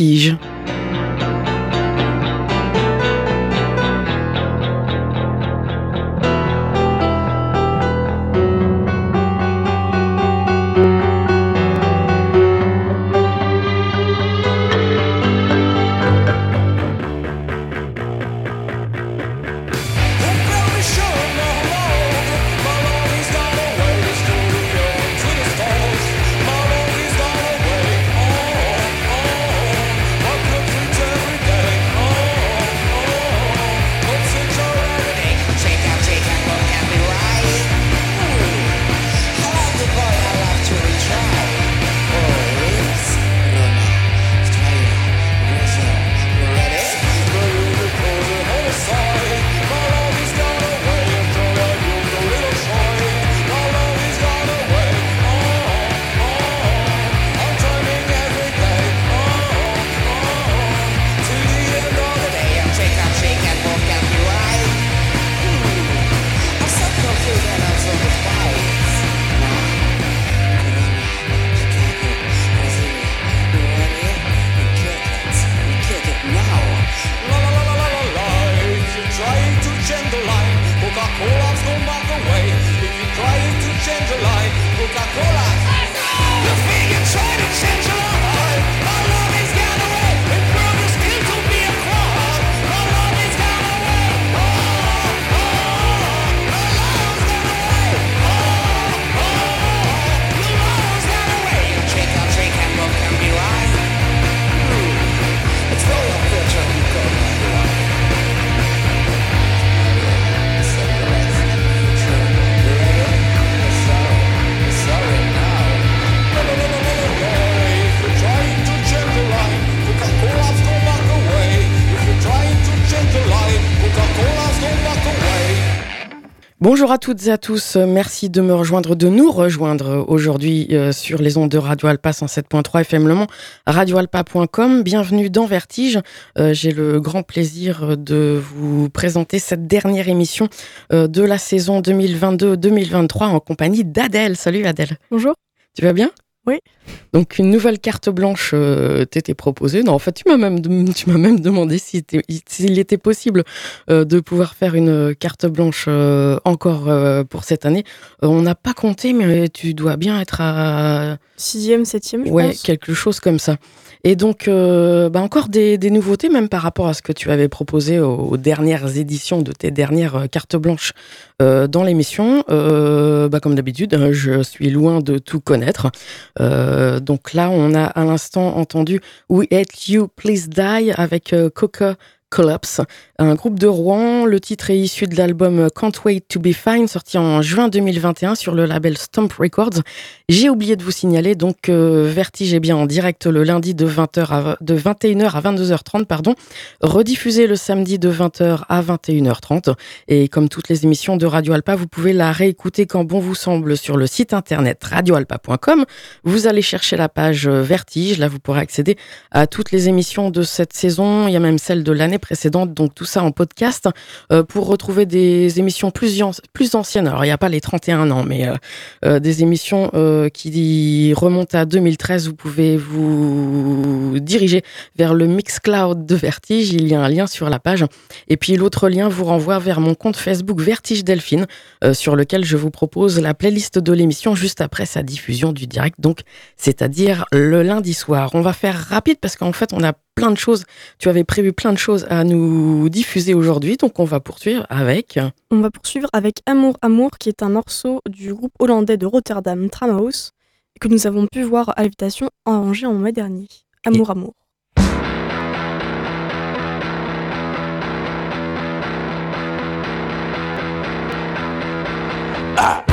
Vertige. Bonjour à toutes et à tous, merci de me rejoindre, de nous rejoindre aujourd'hui euh, sur les ondes de Radio Alpa 107.3 FM Le Mans, radioalpa.com. Bienvenue dans Vertige. Euh, j'ai le grand plaisir de vous présenter cette dernière émission euh, de la saison 2022-2023 en compagnie d'Adèle. Salut Adèle. Bonjour. Tu vas bien? Oui. Donc une nouvelle carte blanche euh, t'était proposée. Non, en fait, tu m'as même, tu m'as même demandé s'il était, s'il était possible euh, de pouvoir faire une carte blanche euh, encore pour cette année. on n'a pas compté, mais tu dois bien être à sixième, septième. Je ouais, quelque chose comme ça. Et donc, euh, bah encore des, des, nouveautés, même par rapport à ce que tu avais proposé aux, dernières éditions de tes dernières euh, cartes blanches euh, dans l'émission. Euh, bah comme d'habitude, hein, je suis loin de tout connaître. Donc là, on a à l'instant entendu We Hate You, Please Die avec Coca Collapse, un groupe de Rouen. Le titre est issu de l'album Can't Wait to Be Fine, sorti en juin 2021 sur le label Stomp Records. J'ai oublié de vous signaler, donc euh, Vertige est bien en direct le lundi de 20h à, de 21h à 22h30, pardon, rediffusé le samedi de 20h à 21h30. Et comme toutes les émissions de Radio Alpa, vous pouvez la réécouter quand bon vous semble sur le site internet radioalpa.com. Vous allez chercher la page Vertige, là vous pourrez accéder à toutes les émissions de cette saison, il y a même celle de l'année précédentes, donc tout ça en podcast, euh, pour retrouver des émissions plus, plus anciennes. Alors, il n'y a pas les 31 ans, mais euh, euh, des émissions qui remontent à 2013. Vous pouvez vous diriger vers le Mixcloud de Vertige. Il y a un lien sur la page. Et puis, l'autre lien vous renvoie vers mon compte Facebook Vertige Delphine, sur lequel je vous propose la playlist de l'émission juste après sa diffusion du direct, donc c'est-à-dire le lundi soir. On va faire rapide parce qu'en fait, on a plein de choses. Tu avais prévu plein de choses à nous diffuser aujourd'hui, donc on va poursuivre avec. On va poursuivre avec Amour Amour, qui est un morceau du groupe hollandais de Rotterdam, Tramhaus, que nous avons pu voir à l'invitation en Angers en mai dernier. Amour Amour. Ah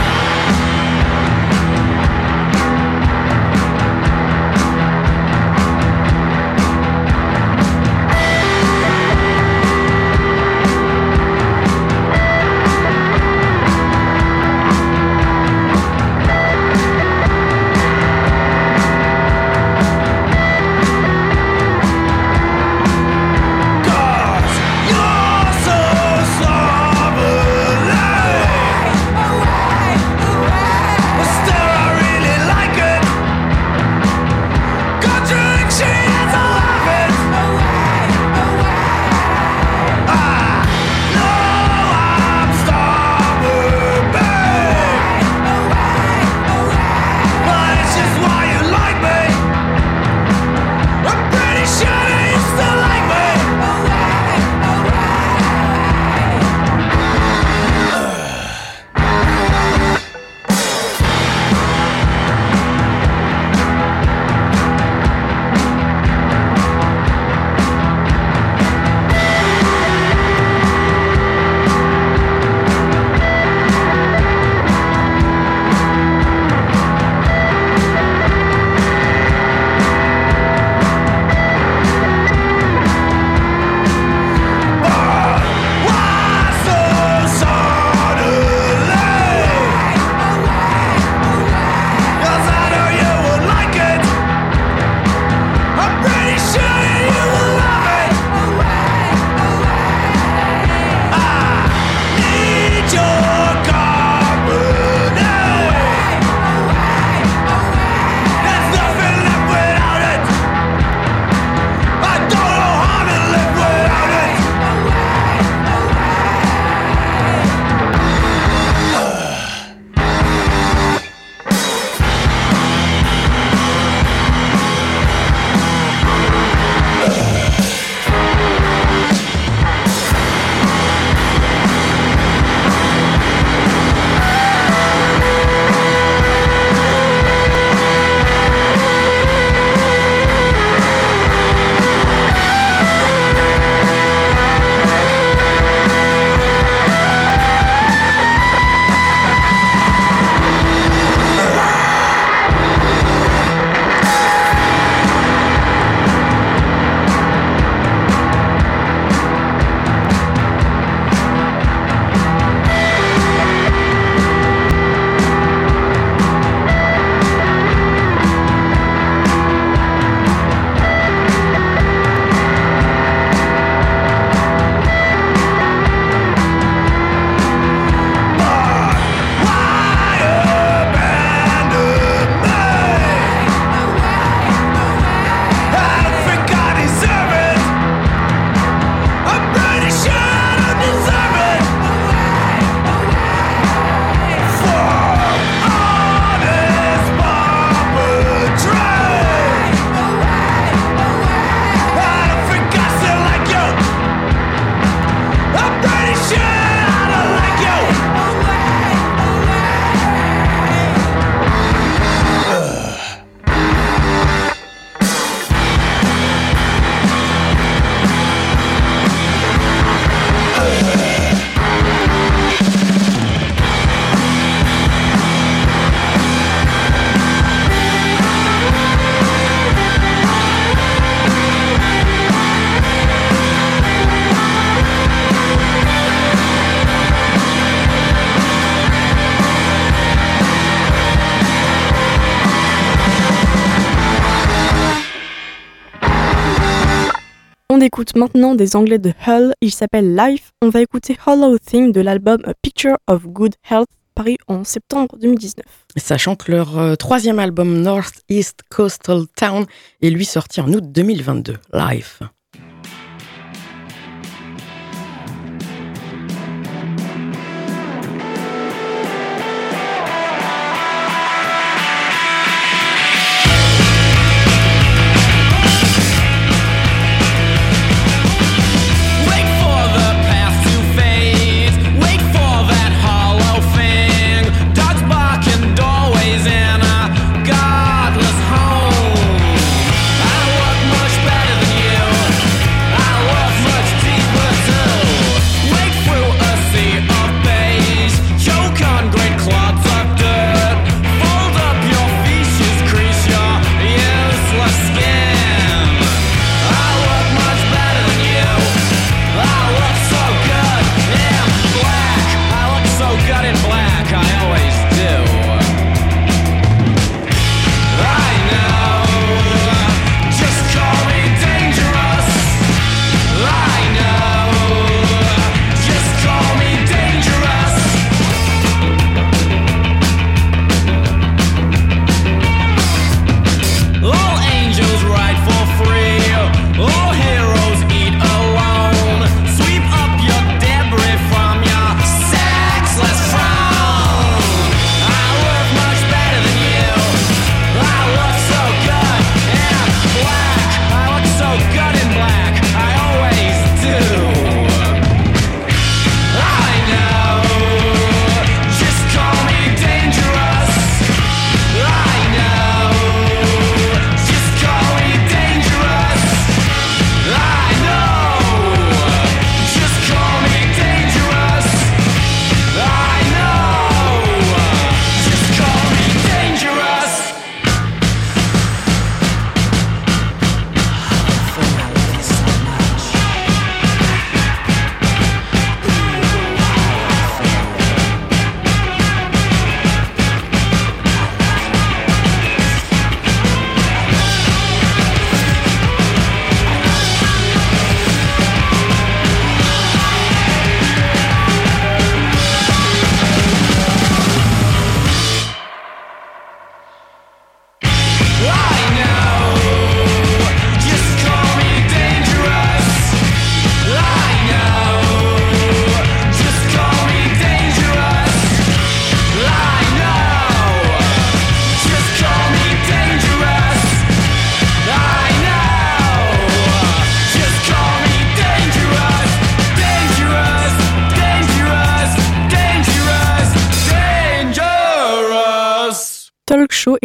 écoute maintenant des anglais de Hull, il s'appelle Life. On va écouter Hollow Thing de l'album A Picture of Good Health, paru en septembre 2019. Sachant que leur euh, troisième album North East Coastal Town est lui sorti en août 2022. Life.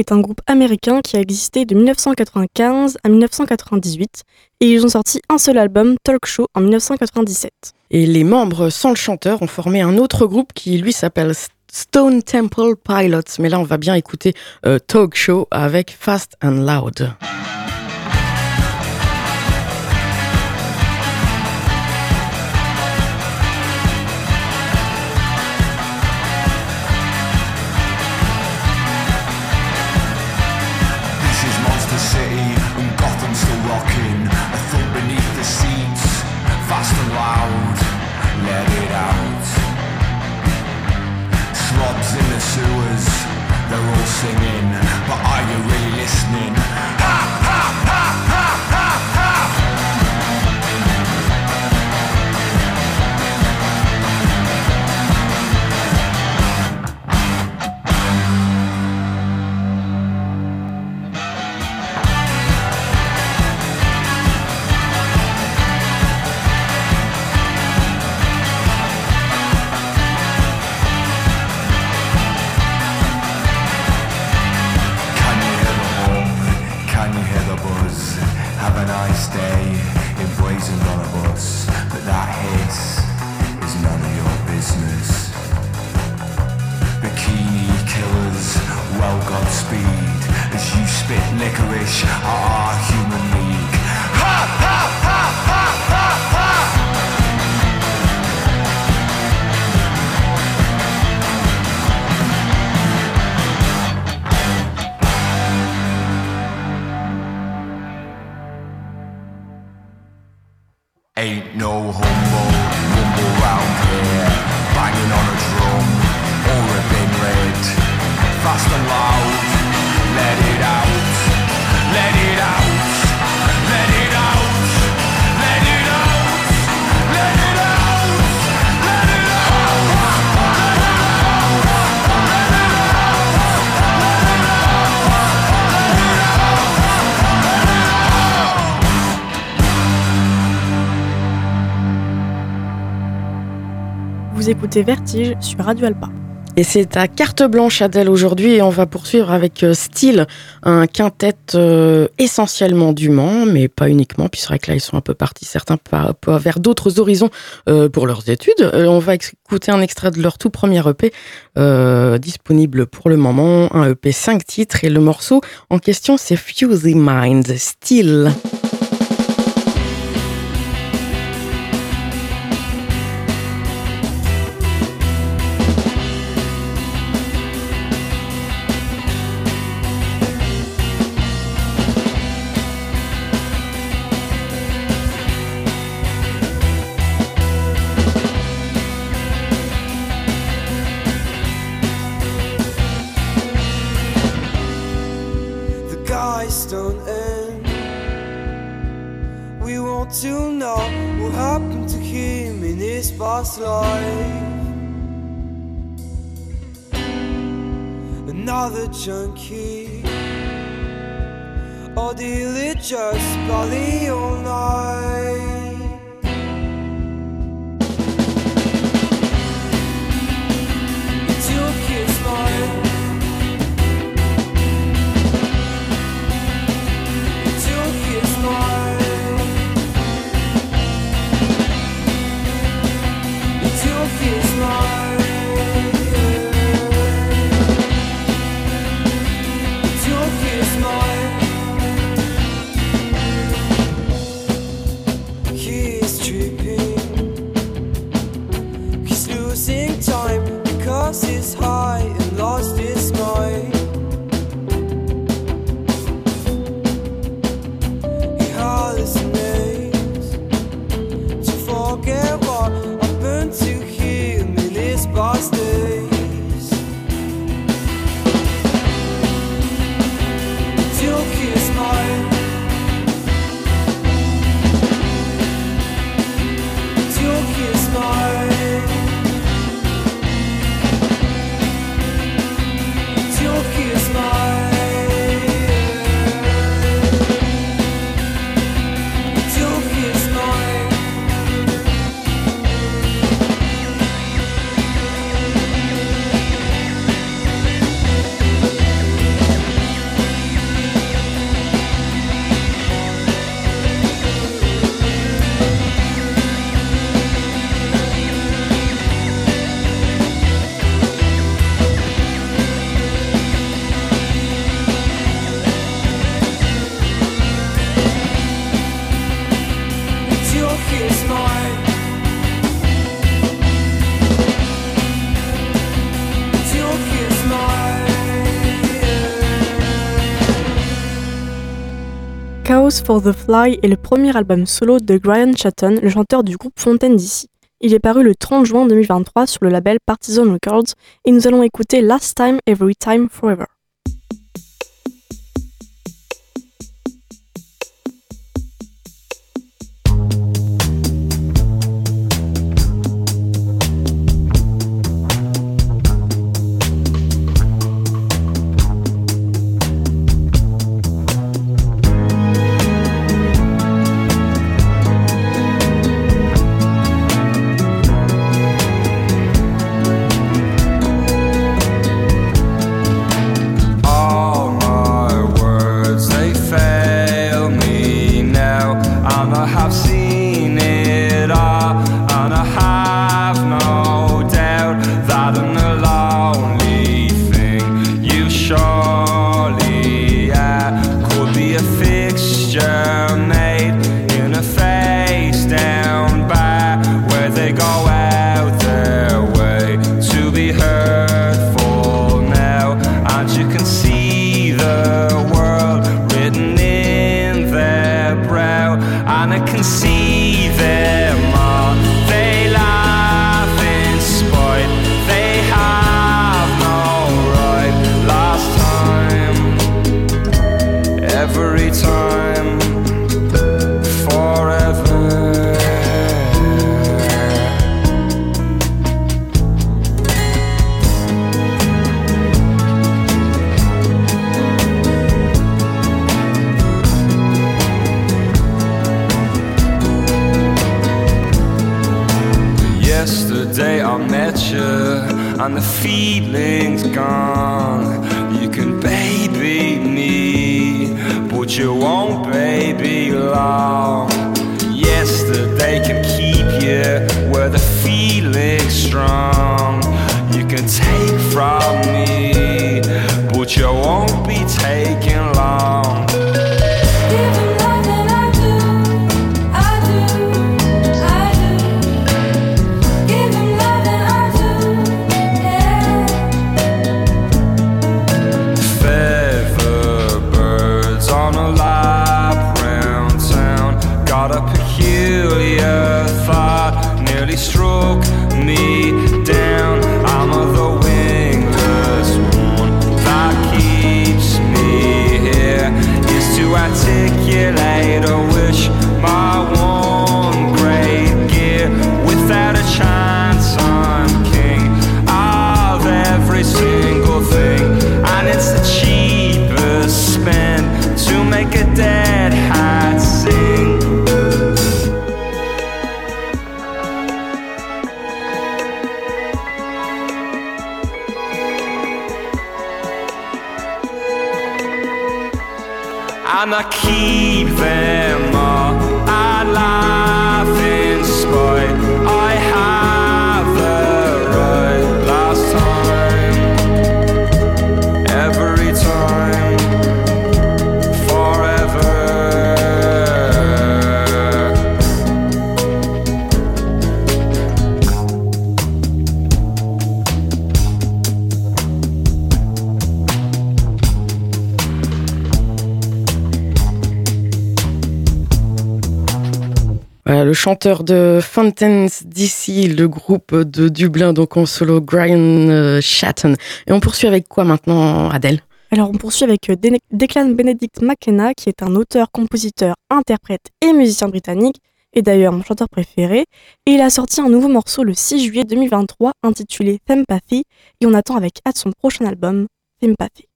Est un groupe américain qui a existé de 1995 à 1998 et ils ont sorti un seul album, Talk Show, en 1997. Et les membres, sans le chanteur, ont formé un autre groupe qui lui s'appelle Stone Temple Pilots. Mais là, on va bien écouter euh, Talk Show avec Fast and Loud. Vertige sur Radio Alpa. Et c'est à carte blanche Adèle aujourd'hui et on va poursuivre avec euh, Style, un quintet euh, essentiellement du Mans, mais pas uniquement, puis c'est vrai que là ils sont un peu partis certains vers d'autres horizons euh, pour leurs études. on va écouter un extrait de leur tout premier EP disponible pour le moment, un EP 5 titres et le morceau en question c'est Fusey Minds, Style. Past life. Another junkie, or deal it just all night. For the Fly est le premier album solo de Brian Chatton, le chanteur du groupe Fontaine d'ici. Il est paru le 30 juin 2023 sur le label Partisan Records et nous allons écouter Last Time Every Time Forever. Voilà, le chanteur de Fountains DC, le groupe de Dublin, donc en solo, Brian euh, Shatton. Et on poursuit avec quoi maintenant, Adèle? Alors on poursuit avec euh, Declan Benedict McKenna, qui est un auteur, compositeur, interprète et musicien britannique, et d'ailleurs mon chanteur préféré, et il a sorti un nouveau morceau le 6 juillet 2023 intitulé Thempathy, et on attend avec hâte son prochain album, Thempathy.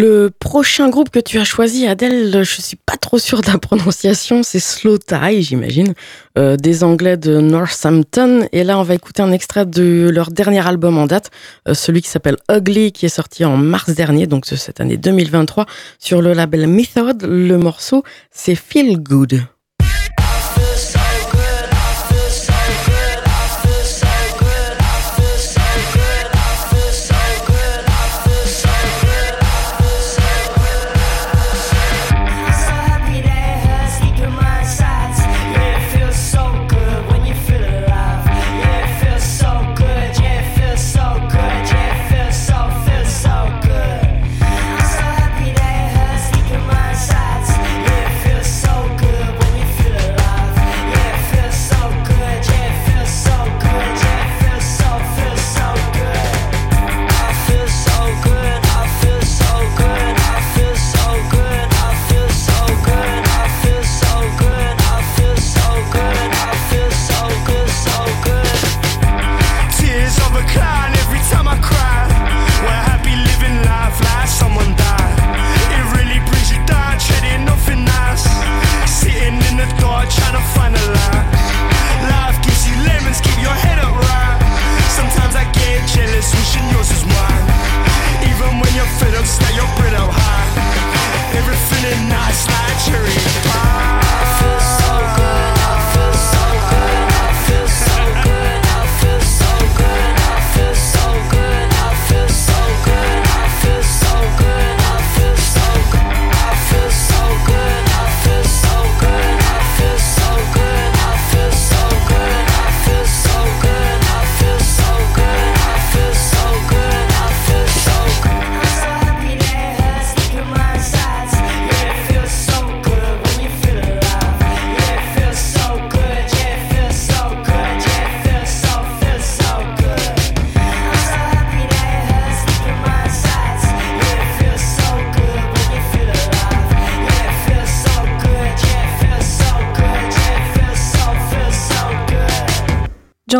Le prochain groupe que tu as choisi, Adèle, je suis pas trop sûre de la prononciation, c'est Slow Tie, j'imagine, euh, des Anglais de Northampton. Et là, on va écouter un extrait de leur dernier album en date, euh, celui qui s'appelle Ugly, qui est sorti en mars dernier, donc de cette année 2023, sur le label Method. Le morceau, c'est Feel Good.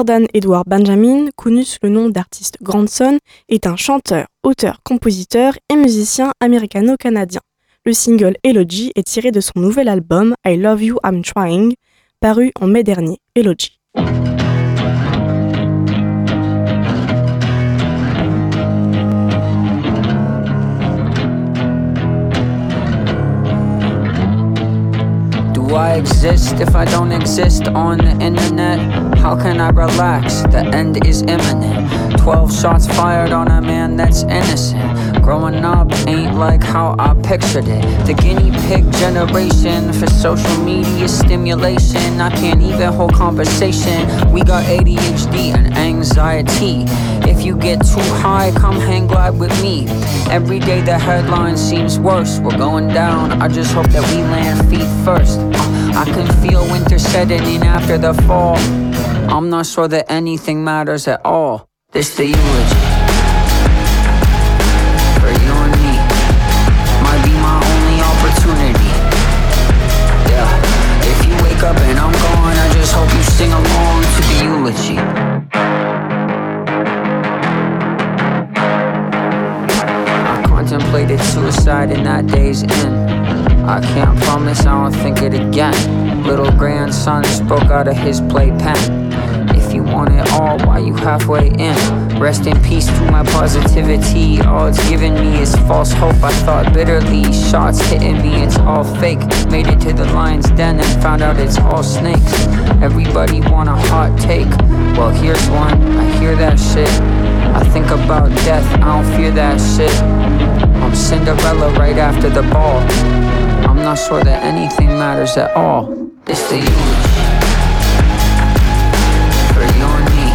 Jordan Edward Benjamin, connu sous le nom d'artiste Grandson, est un chanteur, auteur, compositeur et musicien américano-canadien. Le single Elegy est tiré de son nouvel album I Love You I'm Trying, paru en mai dernier. Elegy. I exist if I don't exist on the internet? How can I relax? The end is imminent. 12 shots fired on a man that's innocent. Growing up ain't like how I pictured it. The guinea pig generation for social media stimulation. I can't even hold conversation. We got ADHD and anxiety. If you get too high, come hang glide with me. Every day the headline seems worse. We're going down. I just hope that we land feet first. I can feel winter setting in after the fall. I'm not sure that anything matters at all. This the eulogy in that day's end. I can't promise I won't think it again. Little grandson spoke out of his playpen. If you want it all, why you halfway in? Rest in peace to my positivity. All it's given me is false hope. I thought bitterly, shots hitting me, it's all fake. Made it to the lion's den and found out it's all snakes. Everybody want a hot take. Well, here's one. I hear that shit. I think about death. I don't fear that shit. I'm Cinderella right after the ball. I'm not sure that anything matters at all. It's the eulogy for you and me.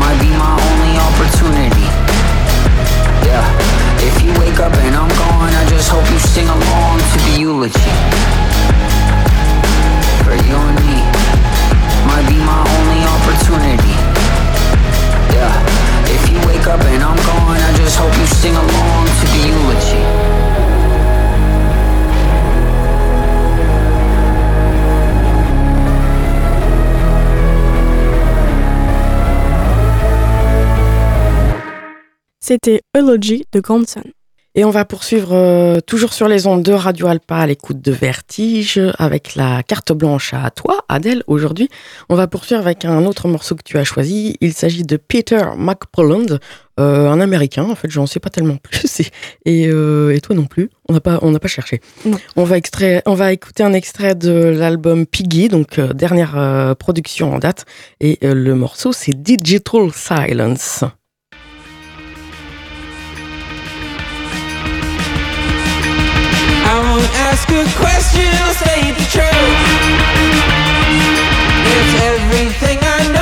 Might be my only opportunity. Yeah. If you wake up and I'm gone, I just hope you sing along to the eulogy C'était Eulogy de Grandson. Et on va poursuivre euh, toujours sur les ondes de Radio Alpa à l'écoute de Vertige avec la carte blanche à toi, Adèle. Aujourd'hui, on va poursuivre avec un autre morceau que tu as choisi. Il s'agit de Peter McPolland, euh, un Américain. En fait, je n'en sais pas tellement plus. Et, et, euh, et toi non plus. On n'a pas, on pas cherché. Non. On va extrait, on va écouter un extrait de l'album Piggy, donc dernière production en date. Et le morceau, c'est Digital Silence. Ask a question, I'll say the truth. It's everything I know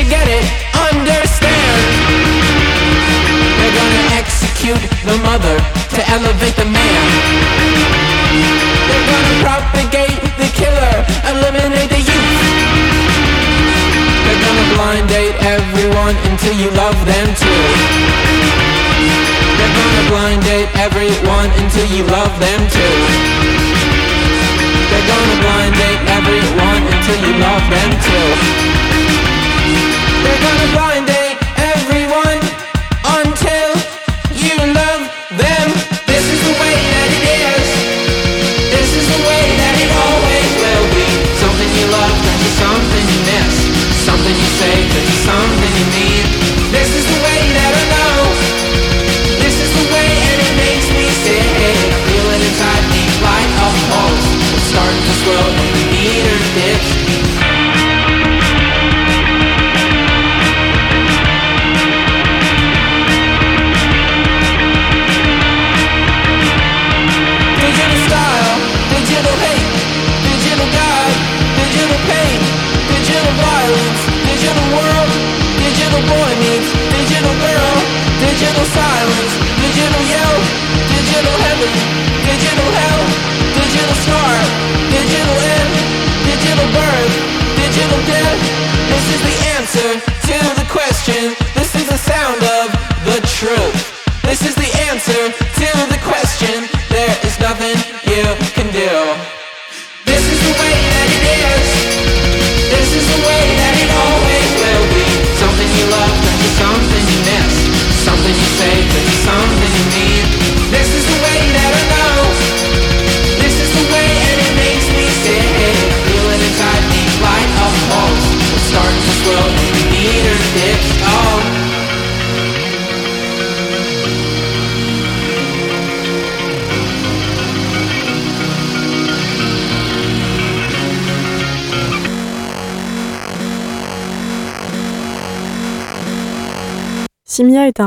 you get it? Understand? They're gonna execute the mother to elevate the man. They're gonna propagate the killer, eliminate the youth. They're gonna blind date everyone until you love them too. They're gonna blind date everyone until you love them too. They're gonna blind date everyone until you love them too. Something you love, that's something you love something you miss. Something you say turns to something you need.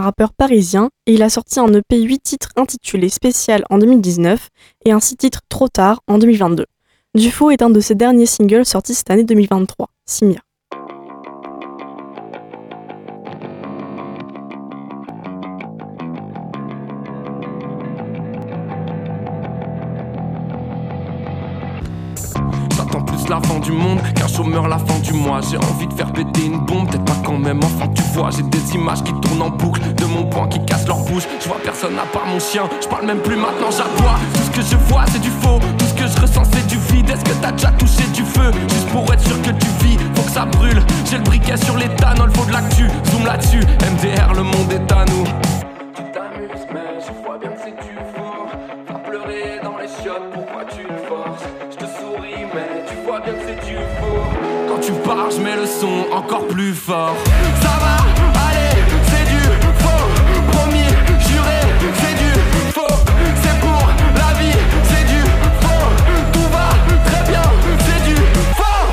Rappeur parisien et il a sorti un EP 8 titres intitulé Spécial en 2019 et un 6 titres Trop tard en 2022. Dufaux est un de ses derniers singles sortis cette année 2023, Simia. Chômeur la fin du mois. J'ai envie de faire péter une bombe, peut-être pas quand même. Enfin, tu vois, j'ai des images qui tournent en boucle de mon poing qui casse leur bouche. Je vois personne à part mon chien. Je parle même plus maintenant, j'aboie. Tout ce que je vois, c'est du faux. Tout ce que je ressens, c'est du vide. Est-ce que t'as déjà touché du feu? Juste pour être sûr que tu vis, faut que ça brûle. J'ai le briquet sur l'éthanol, faut de l'actu. Zoom là-dessus, MDR, le monde est à nous. Tu t'amuses, mais tu je mets le son encore plus fort. Ça va, allez, c'est du faux. Promis, juré, c'est du faux. C'est pour la vie, c'est du faux. Tout va très bien, c'est du faux.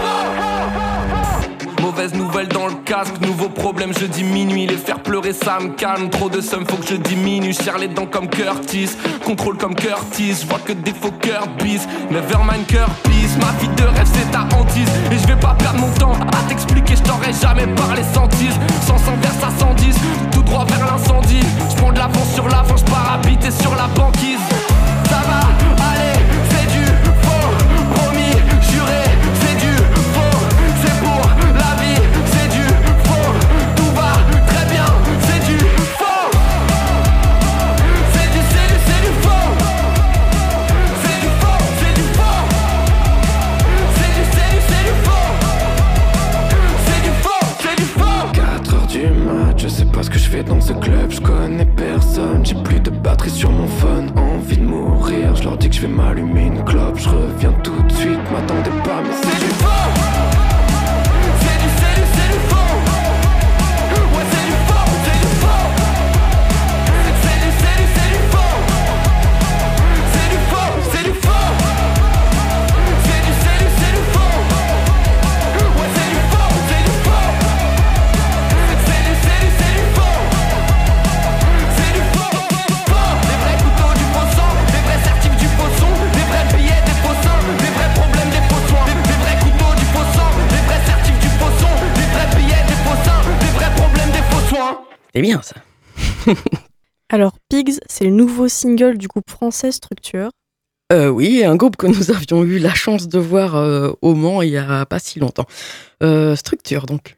Mauvaise nouvelle dans le casque, nouveau problème jeudi minuit. Les faire pleurer ça me calme. Trop de somme, faut que je diminue. Serre les dents comme Curtis, contrôle comme Curtis. Je vois que des faux cœurs bis. Nevermind Curtis, ma vie de rêve c'est ta hantise. Et je vais pas perdre mon temps à t'expliquer, je t'aurais jamais parlé sans tease. Sans verse à 110, tout droit vers l'incendie. Je prends de l'avance sur l'avant, je pars habiter sur la fais dans ce club, je connais personne, j'ai plus de batterie sur mon phone, envie de mourir, je leur dis que je vais m'allumer une clope, je reviens tout de suite, m'attendez pas mais C'est du faux C'est bien ça. Alors, Pigs, c'est le nouveau single du groupe français Structure. Euh, oui, un groupe que nous avions eu la chance de voir euh, au Mans il y a pas si longtemps. Euh, structure donc.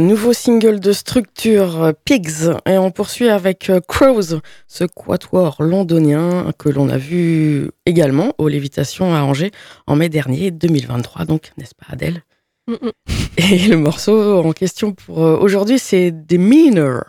Nouveau single de structure euh, Pigs et on poursuit avec euh, Crows, ce quatuor londonien que l'on a vu également aux Lévitations à Angers en mai dernier 2023, donc n'est-ce pas Adèle? Mm, mm. Et le morceau en question pour euh, aujourd'hui c'est Demeanor.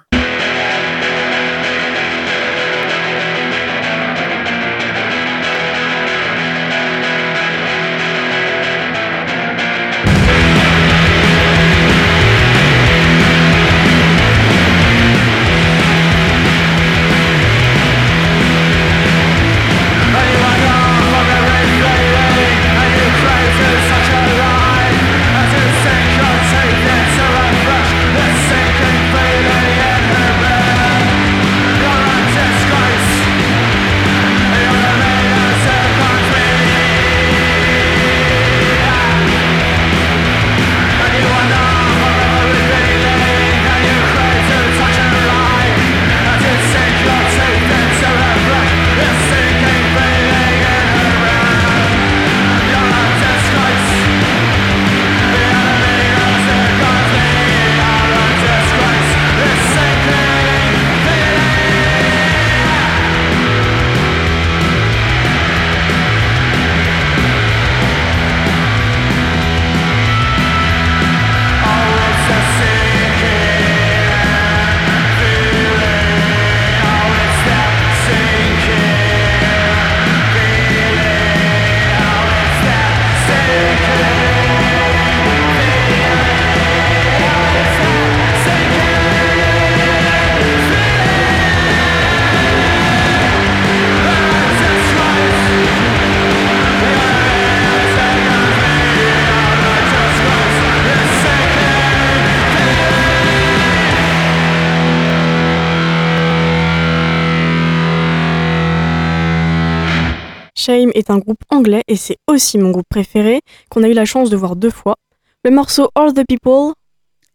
Un groupe anglais et c'est aussi mon groupe préféré qu'on a eu la chance de voir deux fois. Le morceau All the People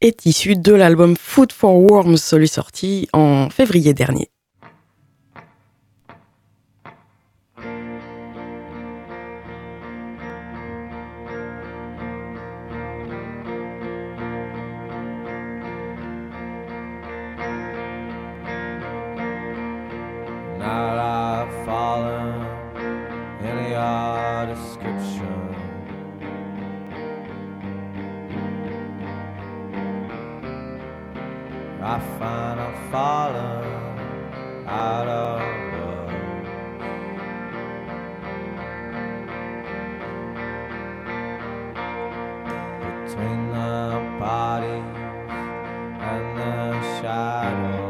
est issu de l'album Food for Worms, celui sorti en février dernier. Your description. I find I'm falling out of love. Between the body and the shadow.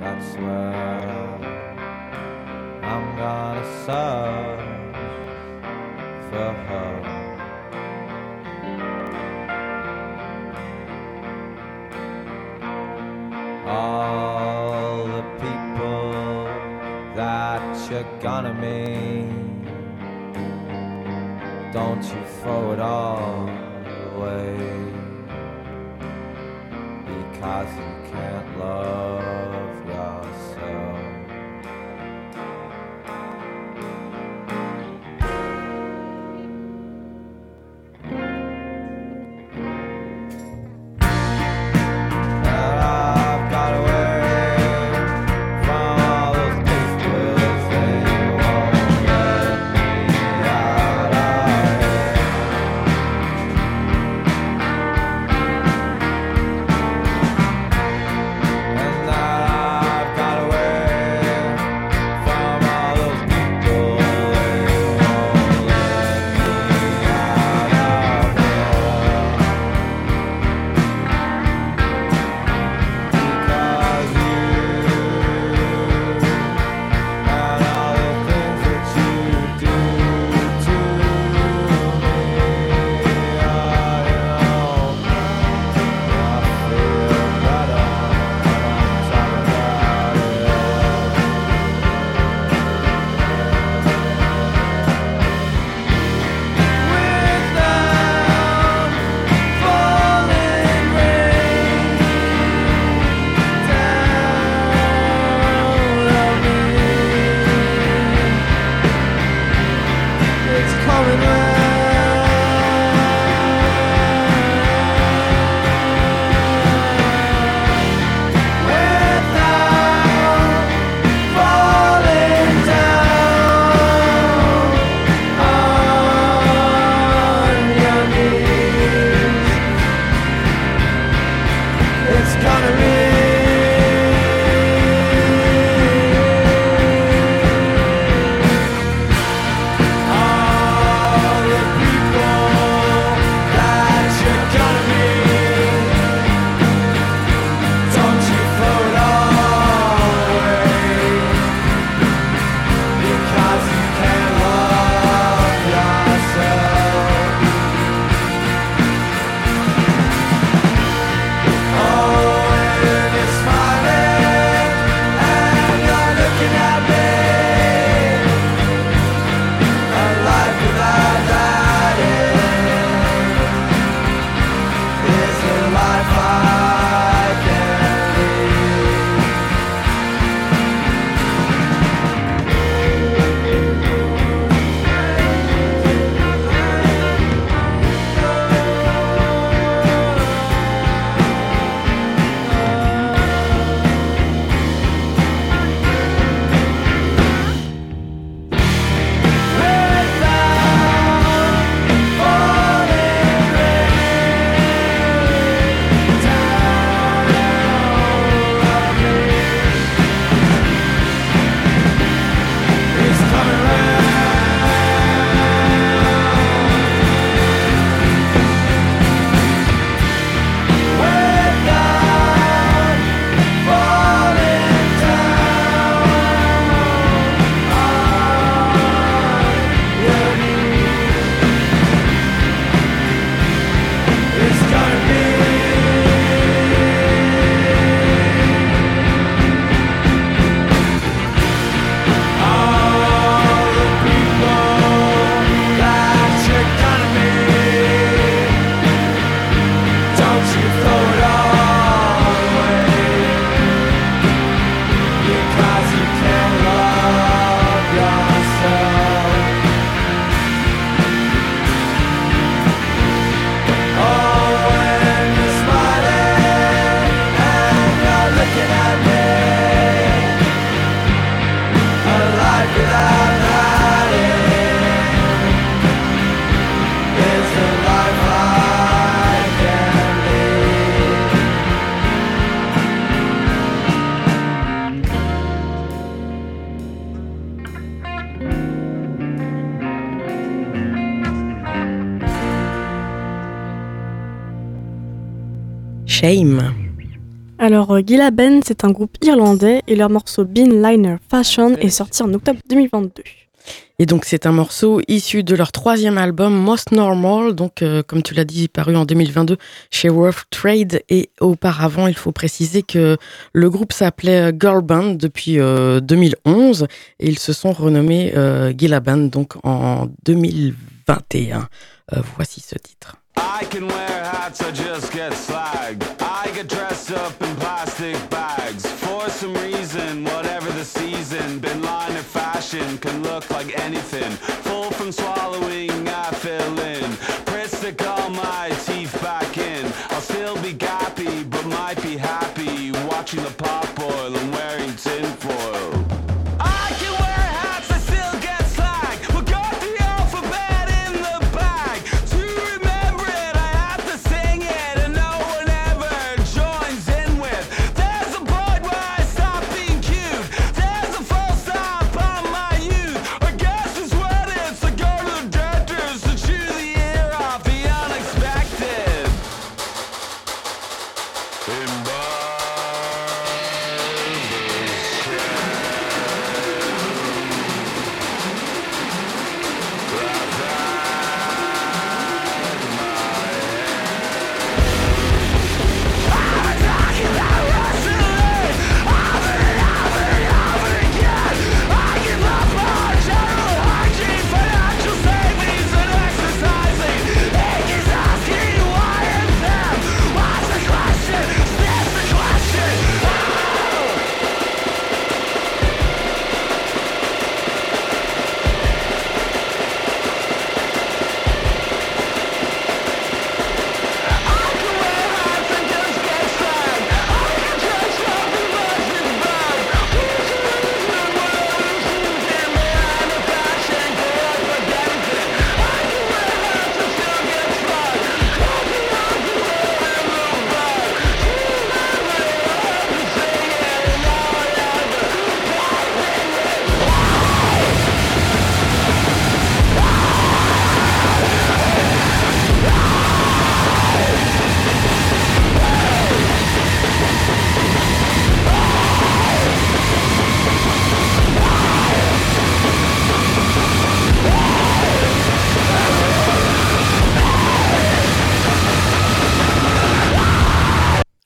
That's where I'm gonna search for her. All the people that you're gonna meet, don't you throw it all away because you can't love Gila Ben, c'est un groupe irlandais et leur morceau Bean Liner Fashion est sorti en octobre 2022. Et donc c'est un morceau issu de leur troisième album Most Normal, donc euh, comme tu l'as dit, paru en 2022 chez Rough Trade. Et auparavant, il faut préciser que le groupe s'appelait euh, Girl Band depuis euh, 2011 et ils se sont renommés euh, Gila Band donc en 2021. Euh, voici ce titre. I can wear hats, I just get slagged. I get dressed up in plastic bags. For some reason, whatever the season, bin liner fashion can look like anything. Full from swallowing, I fill in.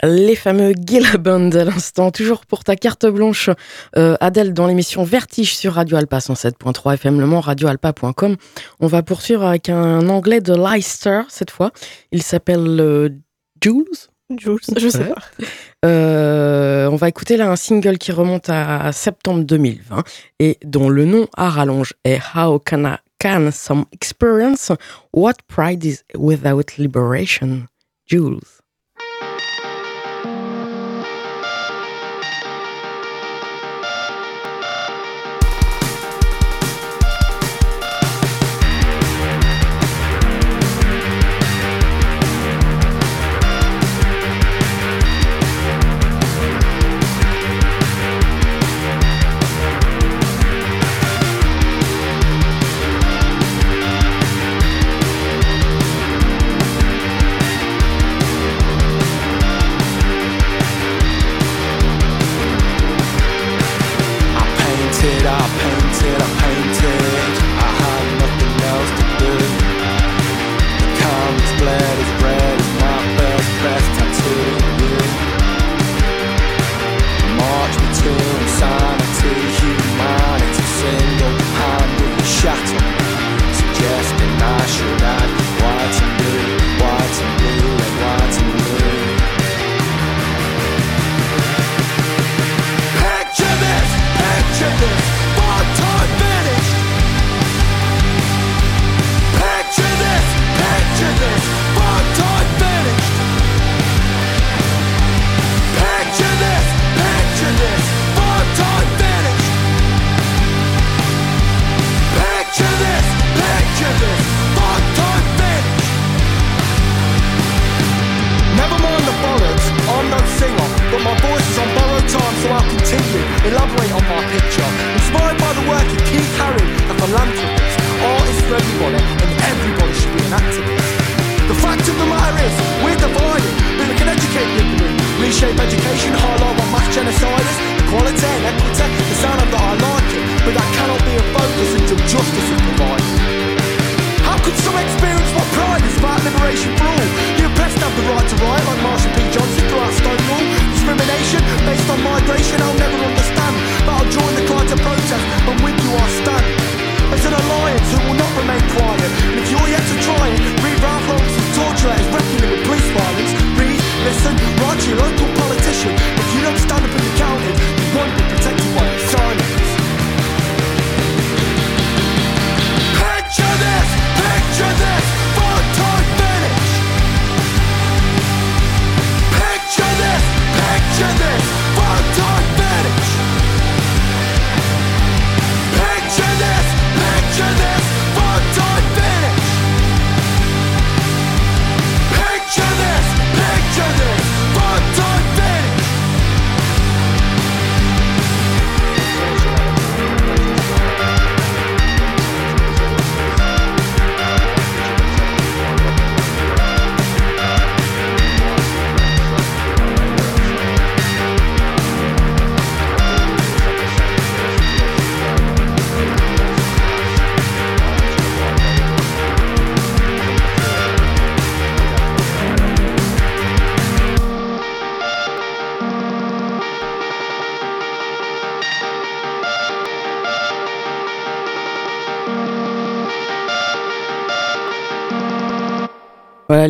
Les fameux Gila Band à l'instant, toujours pour ta carte blanche, euh, Adèle, dans l'émission Vertige sur Radio Alpa 107.3 FM Le Mans, radioalpa.com. On va poursuivre avec un anglais de Leicester cette fois. Il s'appelle euh, Jules? Jules, je sais pas. Euh, on va écouter là un single qui remonte à septembre 2020 et dont le nom à rallonge est How can, I, can some experience? What pride is without liberation? Jules.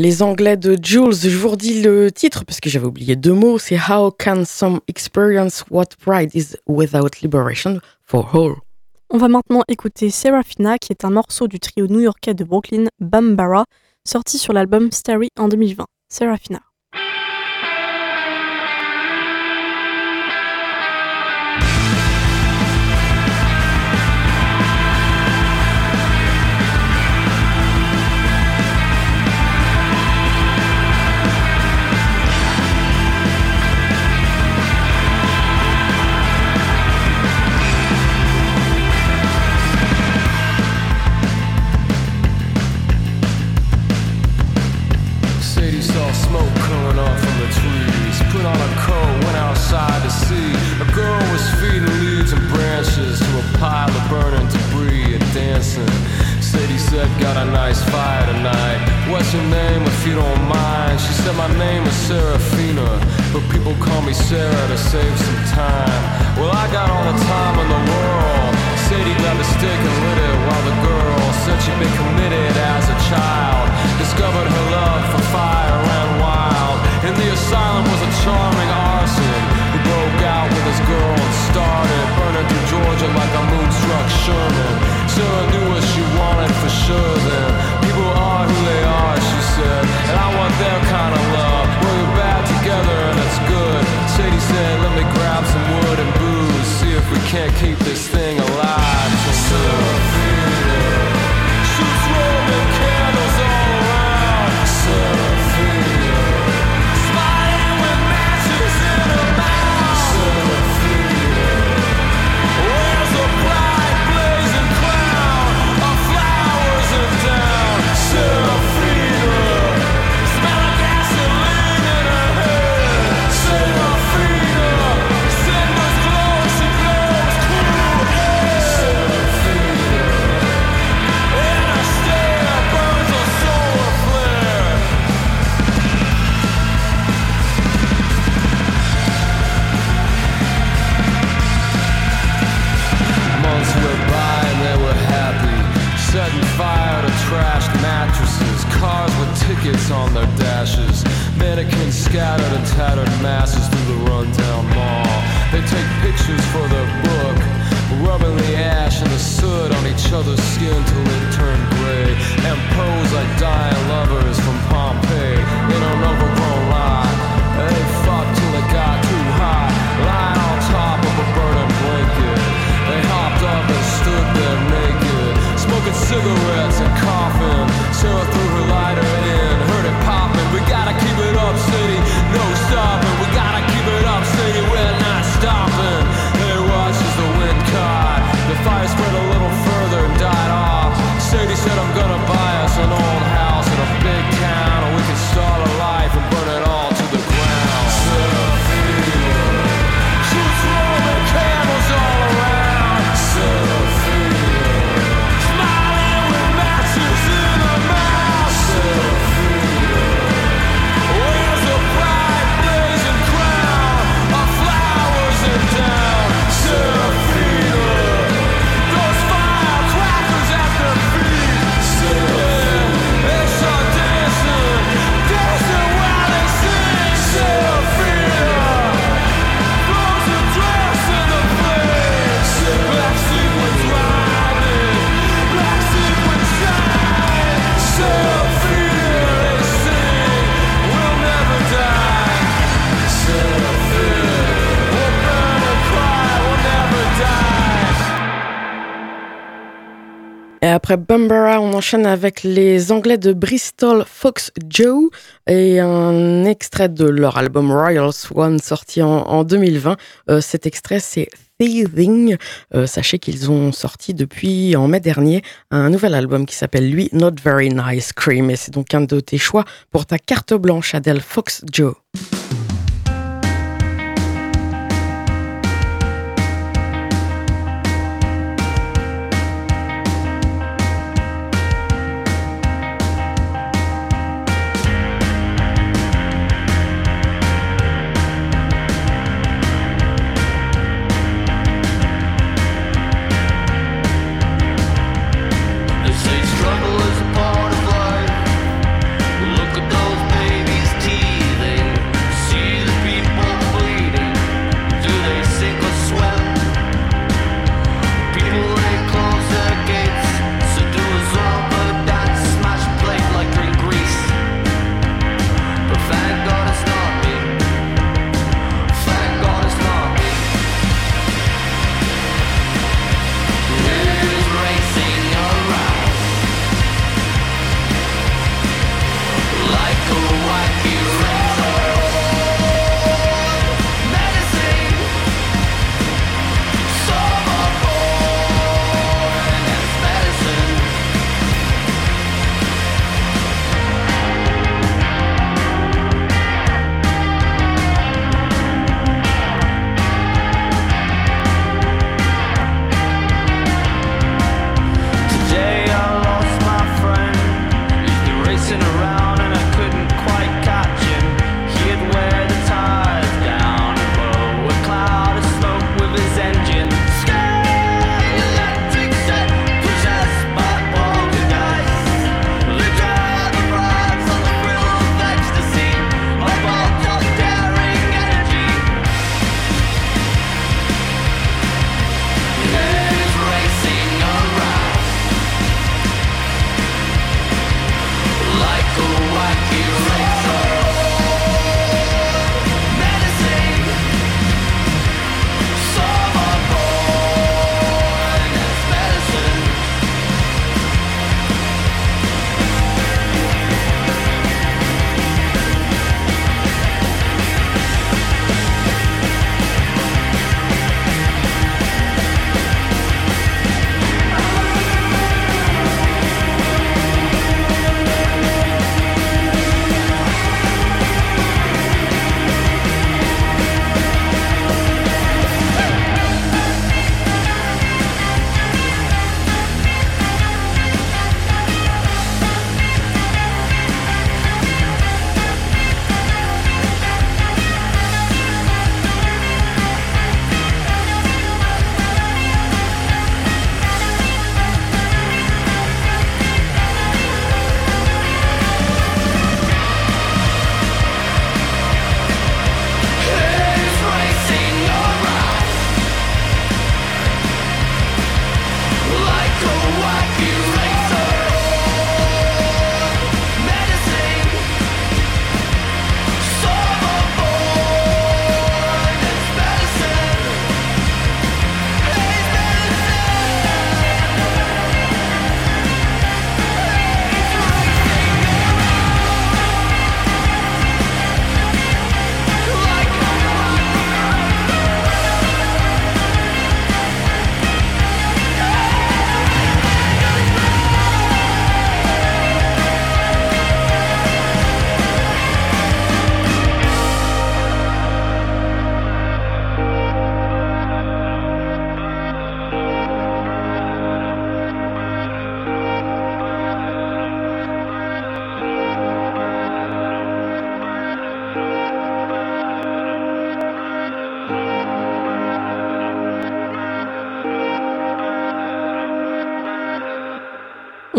Les Anglais de Jules, je vous redis le titre parce que j'avais oublié deux mots. C'est How can some experience what pride is without liberation for all? On va maintenant écouter Serafina, qui est un morceau du trio new-yorkais de Brooklyn, Bambara, sorti sur l'album Starry en 2020. Serafina. Outside to see. A girl was feeding leaves and branches to a pile of burning debris and dancing. Sadie said, Got a nice fire tonight. What's your name if you don't mind? She said, My name is Serafina, but people call me Sarah to save some time. Well, I got all the time in the world. Sadie grabbed a stick and lit it while the girl said she'd been committed as a child. Discovered her love for fire ran wild. In the asylum was a charming Georgia like a moonstruck Sherman. Sarah knew what she wanted for sure then. People are who they are, she said, and I want their kind of love. We're bad together and it's good. Sadie said, let me grab some wood and booze, see if we can't keep this thing alive. So tickets on their dashes, mannequins scattered in tattered masses through the rundown mall. They take pictures for their book, rubbing the ash and the soot on each other's skin till it turned gray, and pose like dying lovers from Pompeii in an overgrown après Bumbera, on enchaîne avec les Anglais de Bristol Fox Joe et un extrait de leur album Royal Swan sorti en, en 2020. Euh, cet extrait, c'est Thieving. Euh, sachez qu'ils ont sorti depuis en mai dernier un nouvel album qui s'appelle lui Not Very Nice Cream et c'est donc un de tes choix pour ta carte blanche Adèle Fox Joe.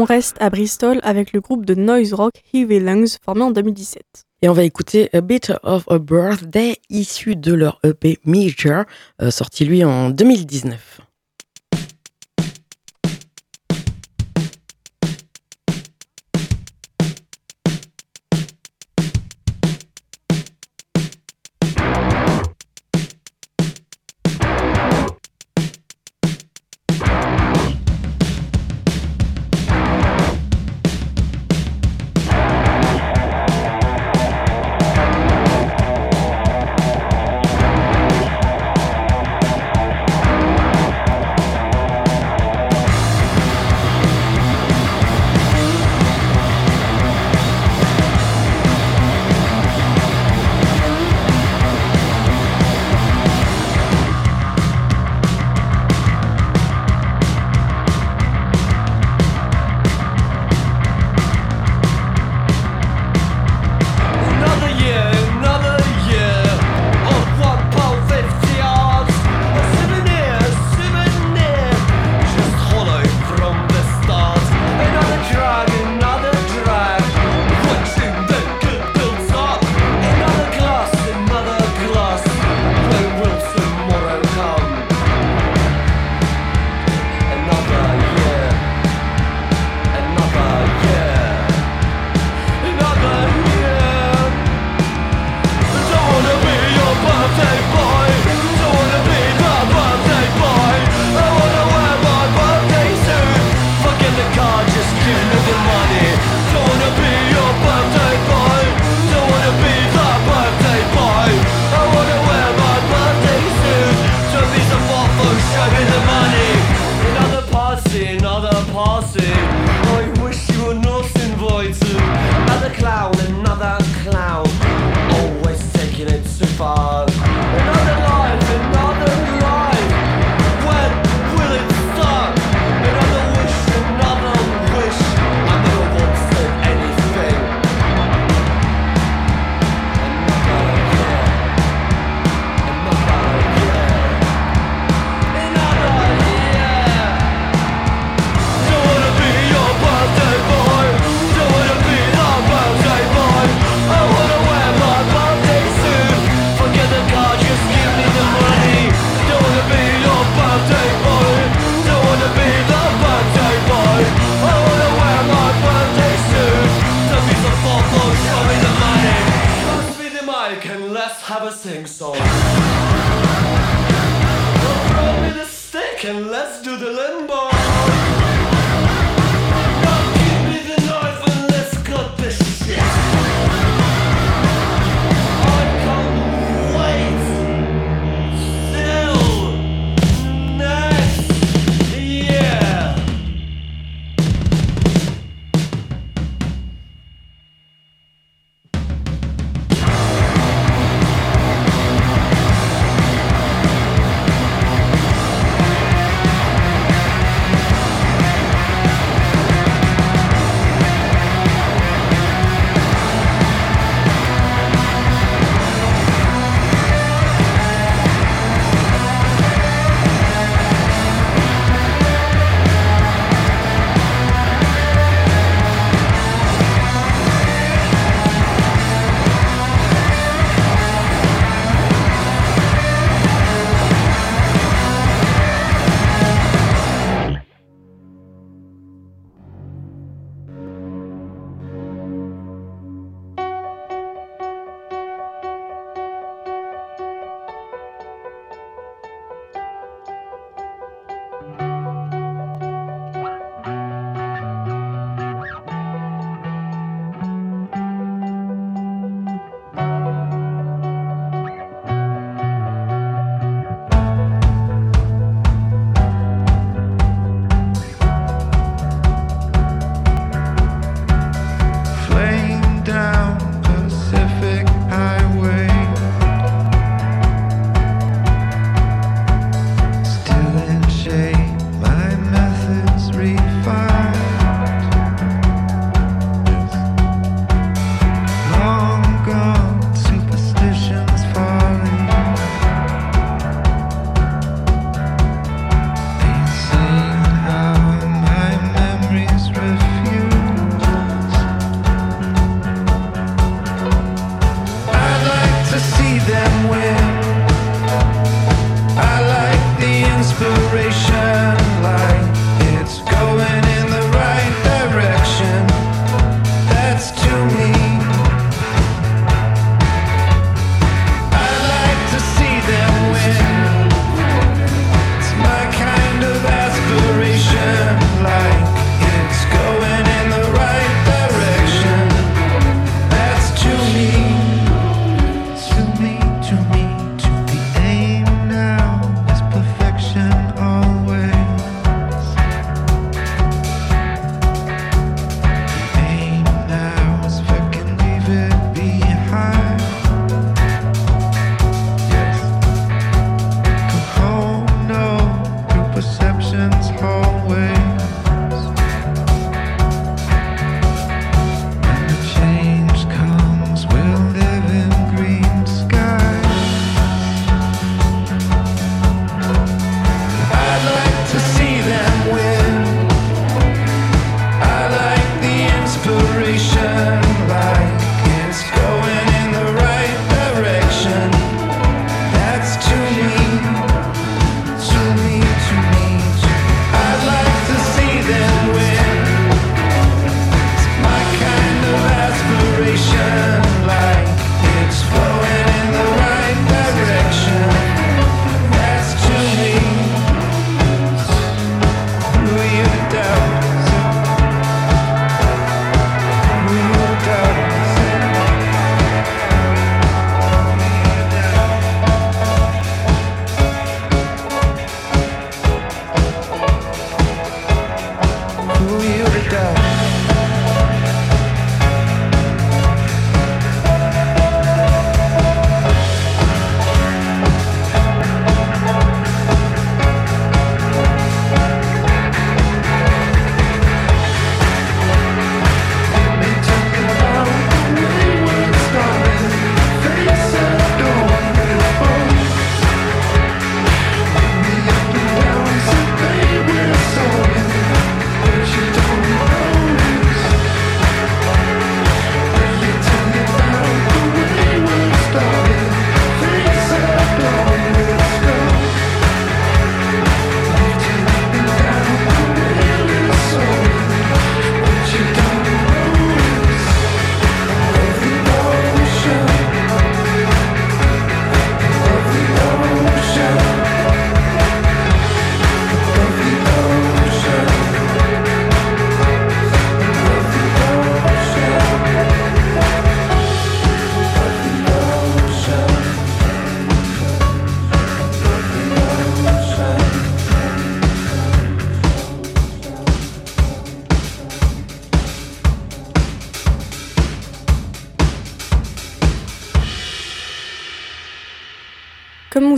On reste à Bristol avec le groupe de noise rock Heavy Lungs formé en 2017. Et on va écouter A Bit of a Birthday, issu de leur EP Major, euh, sorti lui en 2019.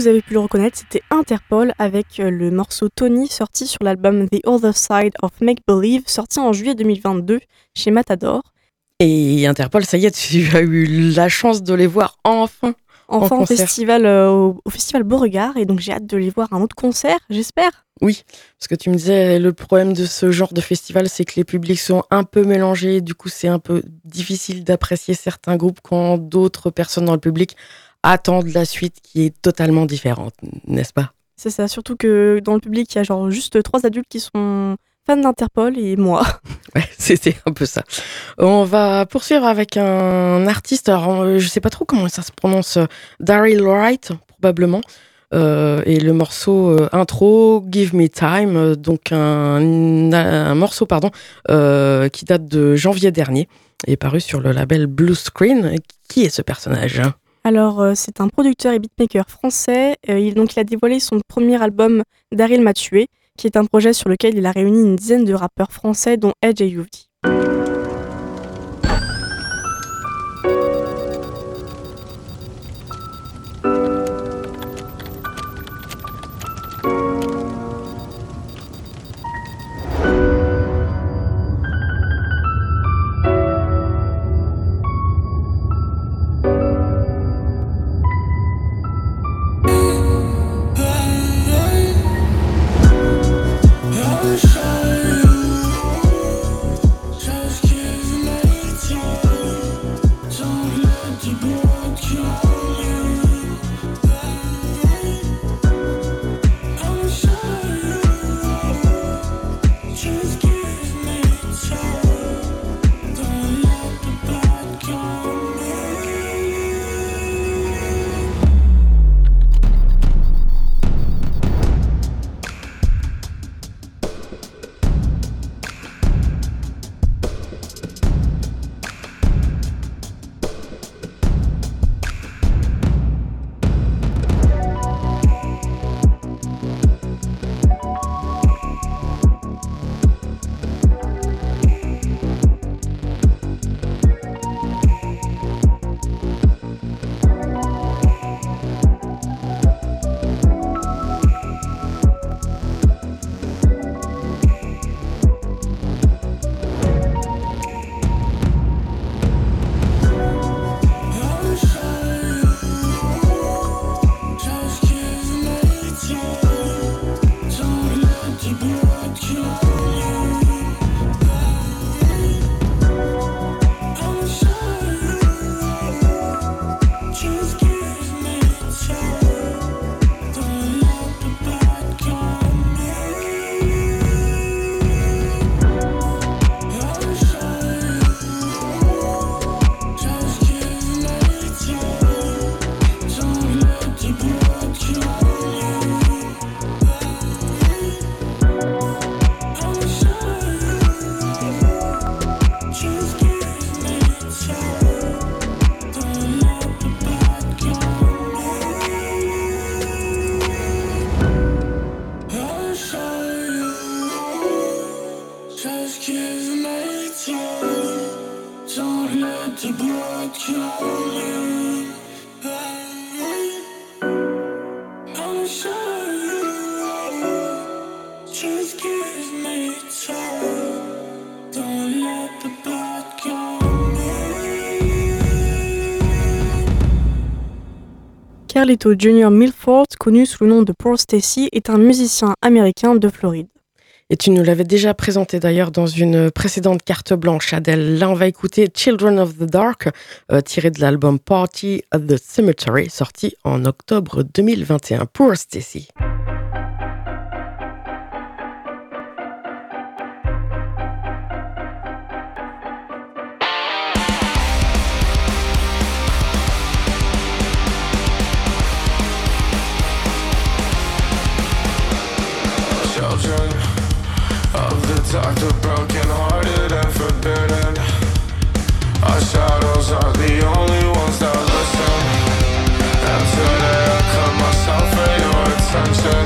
Vous avez pu le reconnaître, c'était Interpol avec euh, le morceau Tony sorti sur l'album The Other Side of Make Believe sorti en juillet 2022 chez Matador. Et Interpol, ça y est, tu as eu la chance de les voir enfin. Enfin En au festival, euh, au, au festival Beauregard et donc j'ai hâte de les voir à un autre concert, j'espère. Oui, parce que tu me disais, le problème de ce genre de festival, c'est que les publics sont un peu mélangés. Du coup, c'est un peu difficile d'apprécier certains groupes quand d'autres personnes dans le public attendent la suite qui est totalement différente, n'est-ce pas? C'est ça, surtout que dans le public, il y a genre juste trois adultes qui sont fans d'Interpol et moi. Ouais, c'était un peu ça. On va poursuivre avec un artiste, alors euh, je sais pas trop comment ça se prononce, euh, Daryl Wright, probablement. Euh, et le morceau euh, intro, Give Me Time, euh, donc un, un morceau pardon, qui date de janvier dernier et paru sur le label Blue Screen. Qui est ce personnage? Alors, euh, c'est un producteur et beatmaker français. Euh, il, donc, il a dévoilé son premier album, Daryl m'a tué, qui est un projet sur lequel il a réuni une dizaine de rappeurs français, dont Edge et. Carlito Jr. Milford, connu sous le nom de Paul Stacy, est un musicien américain de Floride. Et tu nous l'avais déjà présenté d'ailleurs dans une précédente carte blanche, Adèle. Là, on va écouter Children of the Dark, euh, tiré de l'album Party at the Cemetery, sorti en octobre 2021 pour Stacy. The dark, the broken hearted and forbidden. Our shadows are the only ones that listen. And today I cut myself for your attention.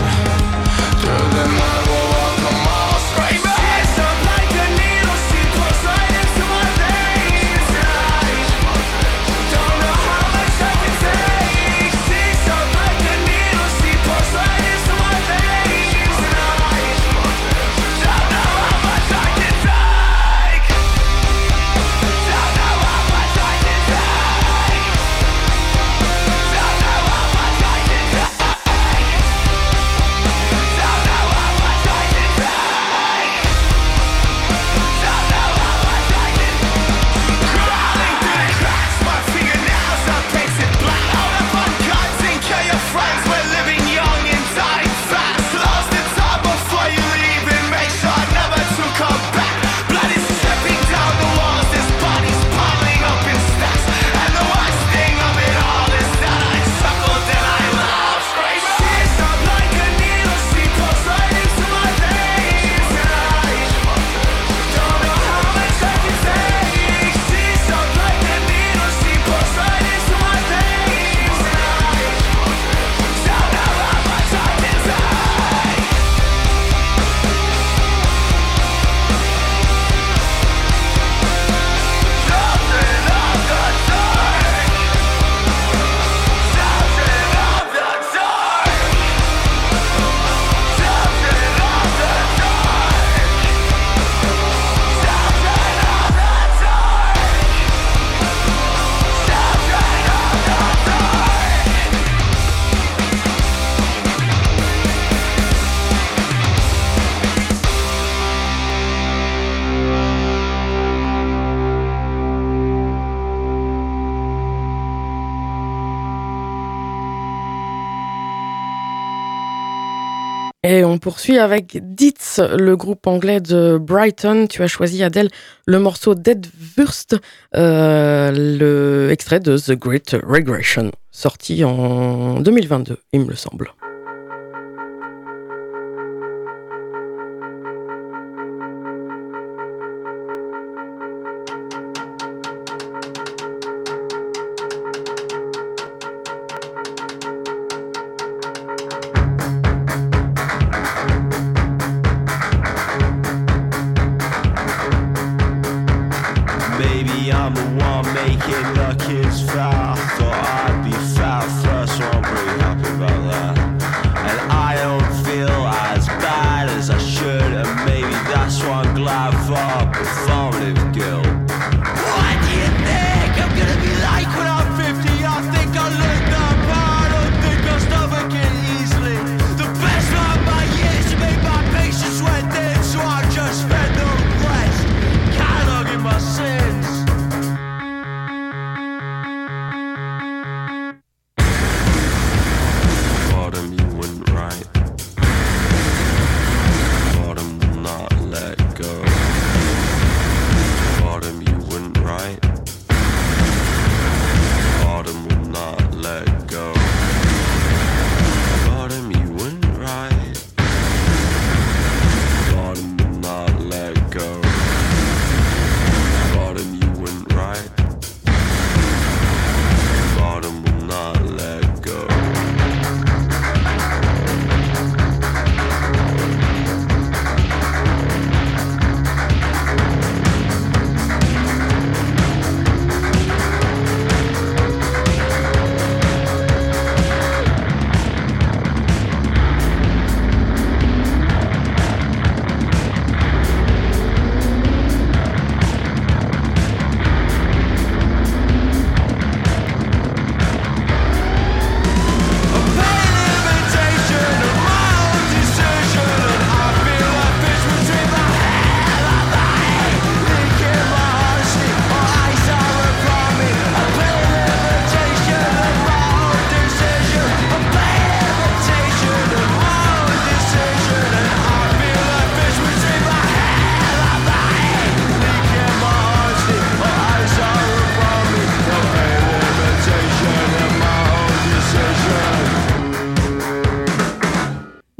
Et on poursuit avec Ditz, le groupe anglais de Brighton. Tu as choisi, Adèle, le morceau Dead Wurst, euh, le extrait de The Great Regression, sorti en 2022, il me semble.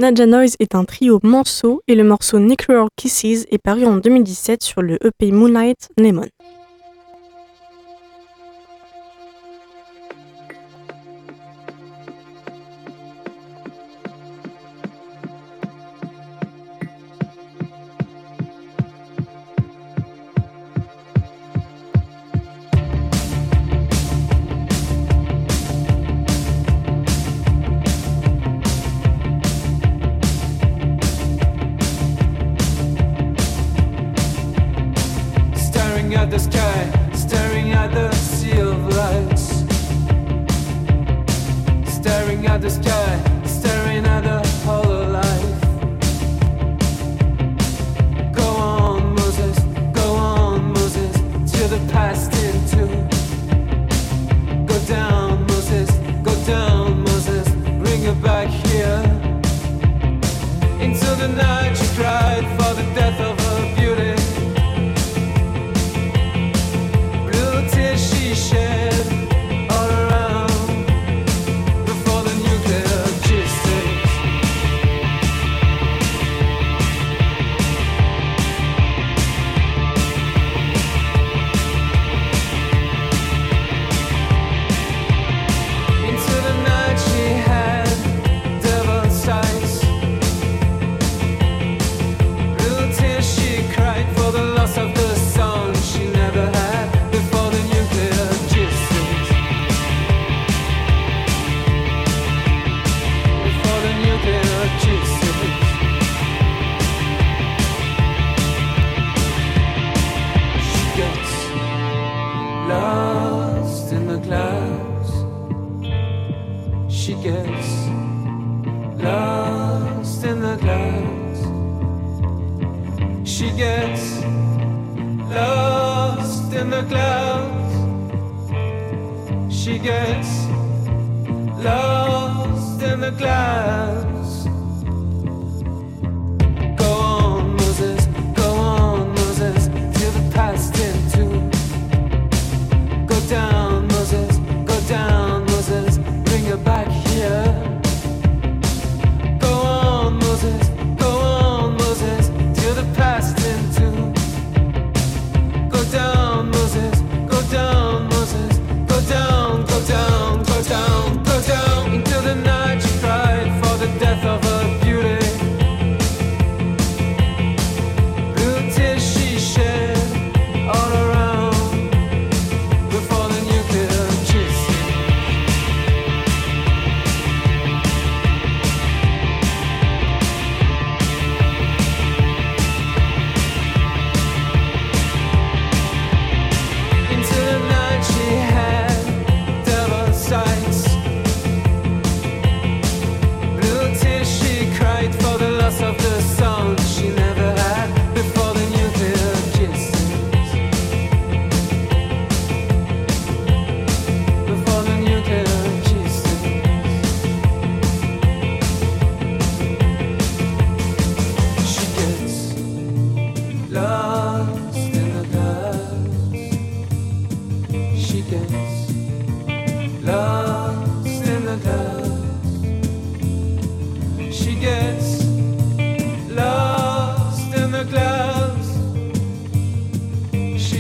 Naja Noise est un trio morceaux et le morceau Necroor Kisses est paru en 2017 sur le EP Moonlight Lemon.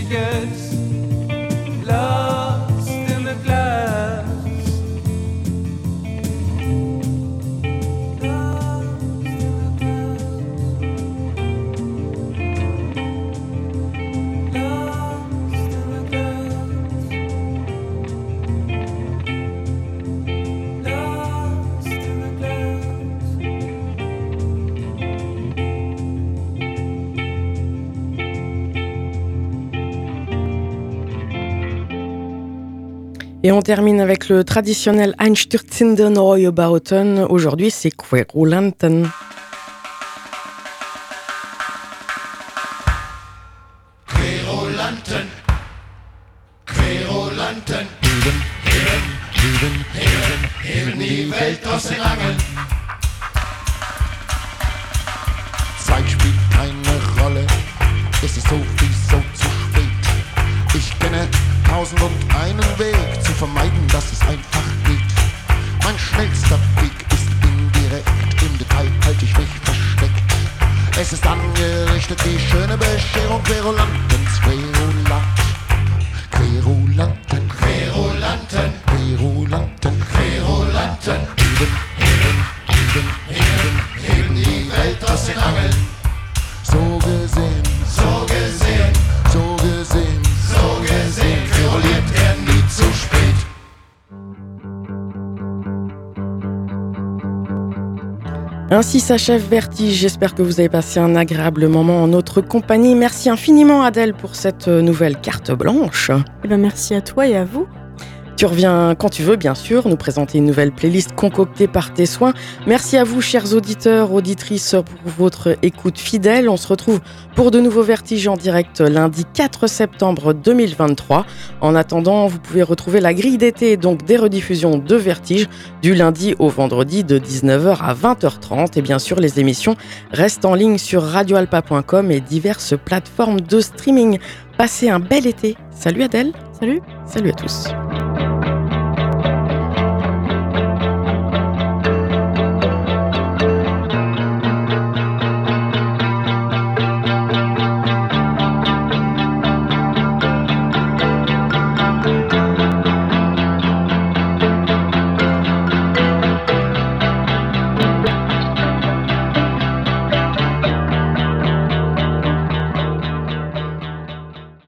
good on termine avec le traditionnel Einstürzende Neubauten. Aujourd'hui, c'est. Querulanten, s'achève Vertige. J'espère que vous avez passé un agréable moment en notre compagnie. Merci infiniment Adèle pour cette euh, nouvelle carte blanche. Eh ben, merci à toi et à vous. Tu reviens quand tu veux, bien sûr, nous présenter une nouvelle playlist concoctée par tes soins. Merci à vous, chers auditeurs, auditrices, pour votre écoute fidèle. On se retrouve pour de nouveaux vertiges en direct lundi 4 septembre 2023. En attendant, vous pouvez retrouver la grille d'été, donc des rediffusions de vertiges, du lundi au vendredi de 19h à 20h30. Et bien sûr, les émissions restent en ligne sur radioalpa.com et diverses plateformes de streaming. Passez un bel été. Salut Adèle. Salut. Salut à tous.